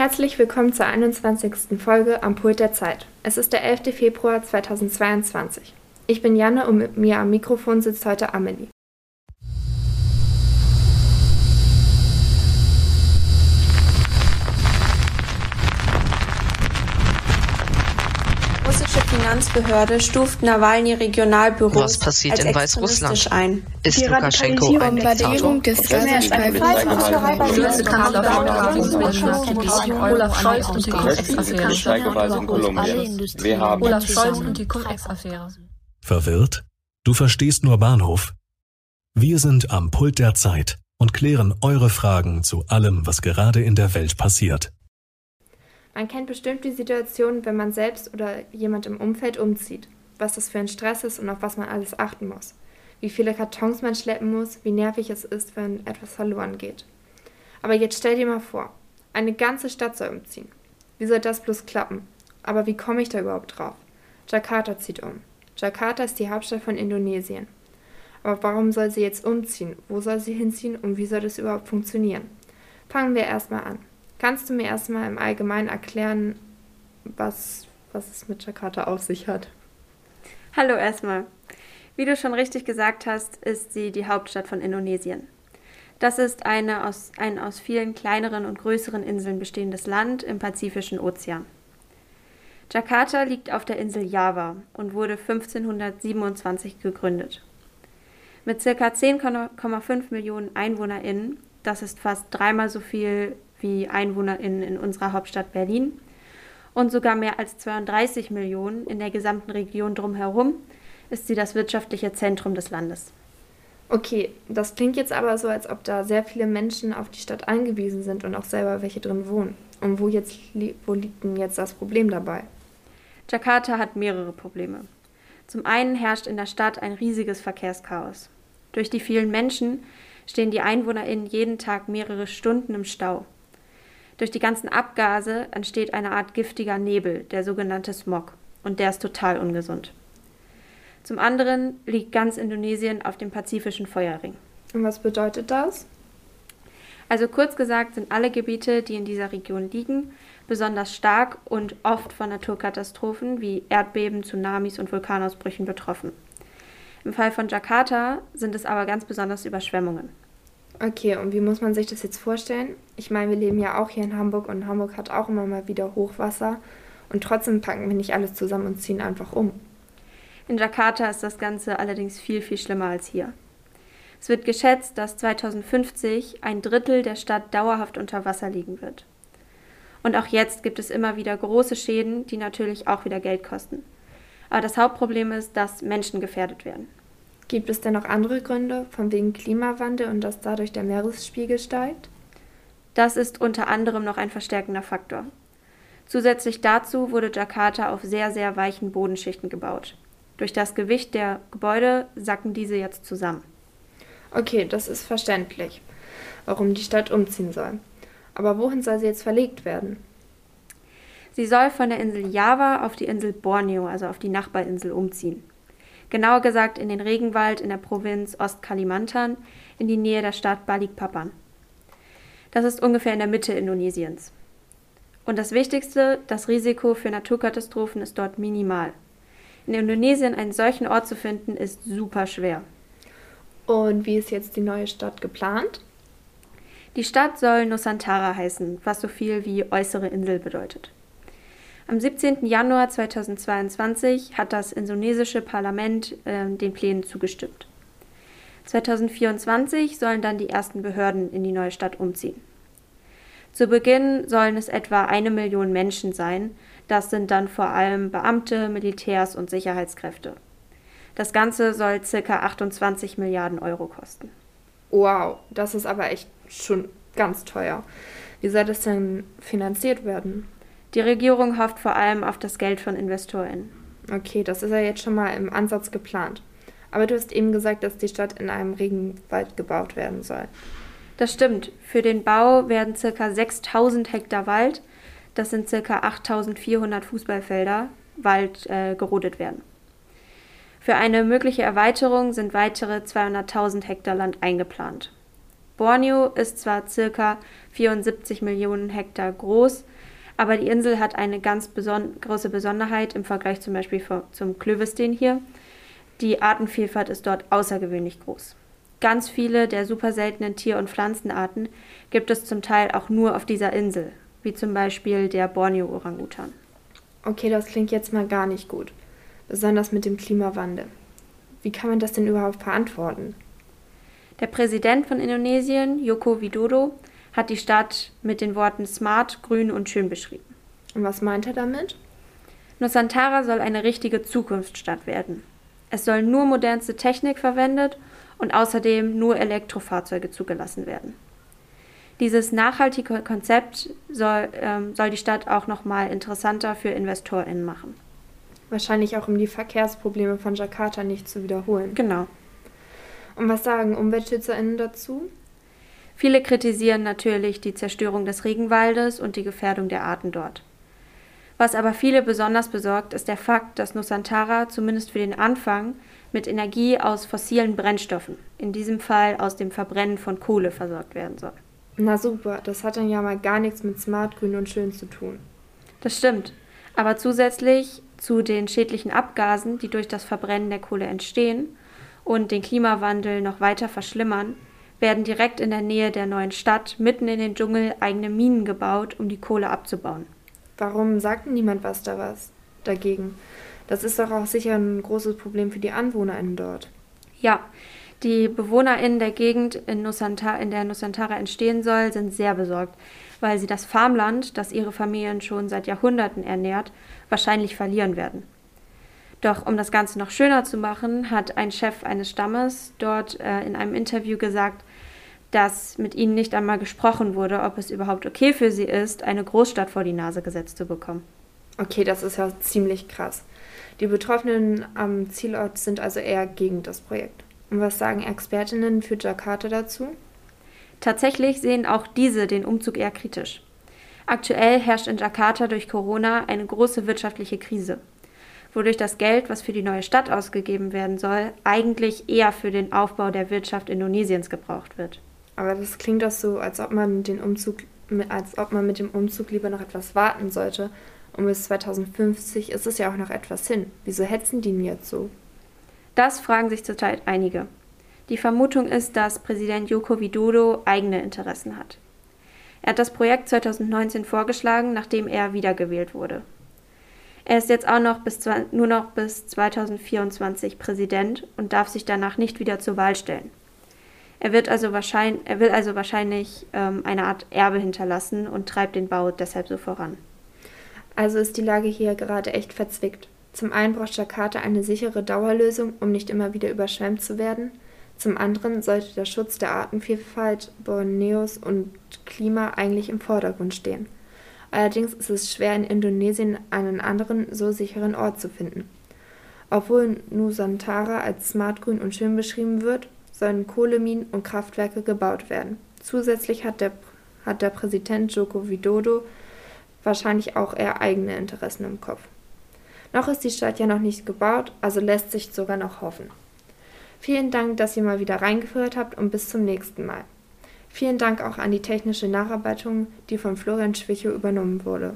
Herzlich willkommen zur 21. Folge am Pult der Zeit. Es ist der 11. Februar 2022. Ich bin Janne und mit mir am Mikrofon sitzt heute Amelie. Finanzbehörde stuft Nawalny Regionalbüros passiert als in Weißrussland? ein. Ist Lukaschenko ein Diktator? des. Olaf Scholz und die Cum-Ex-Affäre. Olaf Scholz und die Cum-Ex-Affäre. Verwirrt? Du verstehst nur Bahnhof? Wir sind am Pult der Zeit und klären eure Fragen zu allem, was gerade in der Welt passiert. Man kennt bestimmt die Situation, wenn man selbst oder jemand im Umfeld umzieht, was das für ein Stress ist und auf was man alles achten muss, wie viele Kartons man schleppen muss, wie nervig es ist, wenn etwas verloren geht. Aber jetzt stell dir mal vor, eine ganze Stadt soll umziehen. Wie soll das bloß klappen? Aber wie komme ich da überhaupt drauf? Jakarta zieht um. Jakarta ist die Hauptstadt von Indonesien. Aber warum soll sie jetzt umziehen? Wo soll sie hinziehen und wie soll das überhaupt funktionieren? Fangen wir erstmal an. Kannst du mir erstmal im Allgemeinen erklären, was, was es mit Jakarta auf sich hat? Hallo erstmal. Wie du schon richtig gesagt hast, ist sie die Hauptstadt von Indonesien. Das ist eine aus, ein aus vielen kleineren und größeren Inseln bestehendes Land im Pazifischen Ozean. Jakarta liegt auf der Insel Java und wurde 1527 gegründet. Mit ca. 10,5 Millionen EinwohnerInnen, das ist fast dreimal so viel wie EinwohnerInnen in unserer Hauptstadt Berlin und sogar mehr als 32 Millionen in der gesamten Region drumherum, ist sie das wirtschaftliche Zentrum des Landes. Okay, das klingt jetzt aber so, als ob da sehr viele Menschen auf die Stadt angewiesen sind und auch selber welche drin wohnen. Und wo, jetzt, wo liegt denn jetzt das Problem dabei? Jakarta hat mehrere Probleme. Zum einen herrscht in der Stadt ein riesiges Verkehrschaos. Durch die vielen Menschen stehen die EinwohnerInnen jeden Tag mehrere Stunden im Stau. Durch die ganzen Abgase entsteht eine Art giftiger Nebel, der sogenannte Smog, und der ist total ungesund. Zum anderen liegt ganz Indonesien auf dem pazifischen Feuerring. Und was bedeutet das? Also kurz gesagt sind alle Gebiete, die in dieser Region liegen, besonders stark und oft von Naturkatastrophen wie Erdbeben, Tsunamis und Vulkanausbrüchen betroffen. Im Fall von Jakarta sind es aber ganz besonders Überschwemmungen. Okay, und wie muss man sich das jetzt vorstellen? Ich meine, wir leben ja auch hier in Hamburg und Hamburg hat auch immer mal wieder Hochwasser und trotzdem packen wir nicht alles zusammen und ziehen einfach um. In Jakarta ist das Ganze allerdings viel, viel schlimmer als hier. Es wird geschätzt, dass 2050 ein Drittel der Stadt dauerhaft unter Wasser liegen wird. Und auch jetzt gibt es immer wieder große Schäden, die natürlich auch wieder Geld kosten. Aber das Hauptproblem ist, dass Menschen gefährdet werden. Gibt es denn noch andere Gründe, von wegen Klimawandel und dass dadurch der Meeresspiegel steigt? Das ist unter anderem noch ein verstärkender Faktor. Zusätzlich dazu wurde Jakarta auf sehr, sehr weichen Bodenschichten gebaut. Durch das Gewicht der Gebäude sacken diese jetzt zusammen. Okay, das ist verständlich, warum die Stadt umziehen soll. Aber wohin soll sie jetzt verlegt werden? Sie soll von der Insel Java auf die Insel Borneo, also auf die Nachbarinsel, umziehen genauer gesagt in den Regenwald in der Provinz Ostkalimantan in die Nähe der Stadt Balikpapan. Das ist ungefähr in der Mitte Indonesiens. Und das Wichtigste, das Risiko für Naturkatastrophen ist dort minimal. In Indonesien einen solchen Ort zu finden, ist super schwer. Und wie ist jetzt die neue Stadt geplant? Die Stadt soll Nusantara heißen, was so viel wie äußere Insel bedeutet. Am 17. Januar 2022 hat das indonesische Parlament äh, den Plänen zugestimmt. 2024 sollen dann die ersten Behörden in die neue Stadt umziehen. Zu Beginn sollen es etwa eine Million Menschen sein. Das sind dann vor allem Beamte, Militärs und Sicherheitskräfte. Das Ganze soll ca. 28 Milliarden Euro kosten. Wow, das ist aber echt schon ganz teuer. Wie soll das denn finanziert werden? Die Regierung hofft vor allem auf das Geld von InvestorInnen. Okay, das ist ja jetzt schon mal im Ansatz geplant. Aber du hast eben gesagt, dass die Stadt in einem Regenwald gebaut werden soll. Das stimmt. Für den Bau werden ca. 6000 Hektar Wald, das sind ca. 8400 Fußballfelder, Wald äh, gerodet werden. Für eine mögliche Erweiterung sind weitere 200.000 Hektar Land eingeplant. Borneo ist zwar ca. 74 Millionen Hektar groß. Aber die Insel hat eine ganz beson große Besonderheit im Vergleich zum Beispiel zum Klövesteen hier. Die Artenvielfalt ist dort außergewöhnlich groß. Ganz viele der super seltenen Tier- und Pflanzenarten gibt es zum Teil auch nur auf dieser Insel, wie zum Beispiel der Borneo-Orangutan. Okay, das klingt jetzt mal gar nicht gut, besonders mit dem Klimawandel. Wie kann man das denn überhaupt verantworten? Der Präsident von Indonesien, Joko Widodo, hat die Stadt mit den Worten smart, grün und schön beschrieben. Und was meint er damit? Nusantara soll eine richtige Zukunftsstadt werden. Es soll nur modernste Technik verwendet und außerdem nur Elektrofahrzeuge zugelassen werden. Dieses nachhaltige Konzept soll, ähm, soll die Stadt auch nochmal interessanter für InvestorInnen machen. Wahrscheinlich auch, um die Verkehrsprobleme von Jakarta nicht zu wiederholen. Genau. Und was sagen UmweltschützerInnen dazu? Viele kritisieren natürlich die Zerstörung des Regenwaldes und die Gefährdung der Arten dort. Was aber viele besonders besorgt, ist der Fakt, dass Nusantara zumindest für den Anfang mit Energie aus fossilen Brennstoffen, in diesem Fall aus dem Verbrennen von Kohle, versorgt werden soll. Na super, das hat dann ja mal gar nichts mit Smart, Grün und Schön zu tun. Das stimmt. Aber zusätzlich zu den schädlichen Abgasen, die durch das Verbrennen der Kohle entstehen und den Klimawandel noch weiter verschlimmern, werden direkt in der Nähe der neuen Stadt mitten in den Dschungel eigene Minen gebaut, um die Kohle abzubauen. Warum sagt niemand was da was dagegen? Das ist doch auch sicher ein großes Problem für die AnwohnerInnen dort. Ja, die BewohnerInnen der Gegend, in, Nusantara, in der Nusantara entstehen soll, sind sehr besorgt, weil sie das Farmland, das ihre Familien schon seit Jahrhunderten ernährt, wahrscheinlich verlieren werden. Doch um das Ganze noch schöner zu machen, hat ein Chef eines Stammes dort äh, in einem Interview gesagt, dass mit ihnen nicht einmal gesprochen wurde, ob es überhaupt okay für sie ist, eine Großstadt vor die Nase gesetzt zu bekommen. Okay, das ist ja ziemlich krass. Die Betroffenen am Zielort sind also eher gegen das Projekt. Und was sagen Expertinnen für Jakarta dazu? Tatsächlich sehen auch diese den Umzug eher kritisch. Aktuell herrscht in Jakarta durch Corona eine große wirtschaftliche Krise, wodurch das Geld, was für die neue Stadt ausgegeben werden soll, eigentlich eher für den Aufbau der Wirtschaft Indonesiens gebraucht wird. Aber das klingt doch so, als ob man den Umzug, als ob man mit dem Umzug lieber noch etwas warten sollte. Und bis 2050 ist es ja auch noch etwas hin. Wieso hetzen die denn jetzt so? Das fragen sich zurzeit einige. Die Vermutung ist, dass Präsident Joko Widodo eigene Interessen hat. Er hat das Projekt 2019 vorgeschlagen, nachdem er wiedergewählt wurde. Er ist jetzt auch noch bis, nur noch bis 2024 Präsident und darf sich danach nicht wieder zur Wahl stellen. Er, wird also wahrscheinlich, er will also wahrscheinlich ähm, eine Art Erbe hinterlassen und treibt den Bau deshalb so voran. Also ist die Lage hier gerade echt verzwickt. Zum einen braucht Jakarta eine sichere Dauerlösung, um nicht immer wieder überschwemmt zu werden. Zum anderen sollte der Schutz der Artenvielfalt Borneos und Klima eigentlich im Vordergrund stehen. Allerdings ist es schwer, in Indonesien einen anderen, so sicheren Ort zu finden. Obwohl Nusantara als smartgrün und schön beschrieben wird, sollen Kohleminen und Kraftwerke gebaut werden. Zusätzlich hat der, hat der Präsident Joko Widodo wahrscheinlich auch eher eigene Interessen im Kopf. Noch ist die Stadt ja noch nicht gebaut, also lässt sich sogar noch hoffen. Vielen Dank, dass ihr mal wieder reingeführt habt und bis zum nächsten Mal. Vielen Dank auch an die technische Nacharbeitung, die von Florian Schwichow übernommen wurde.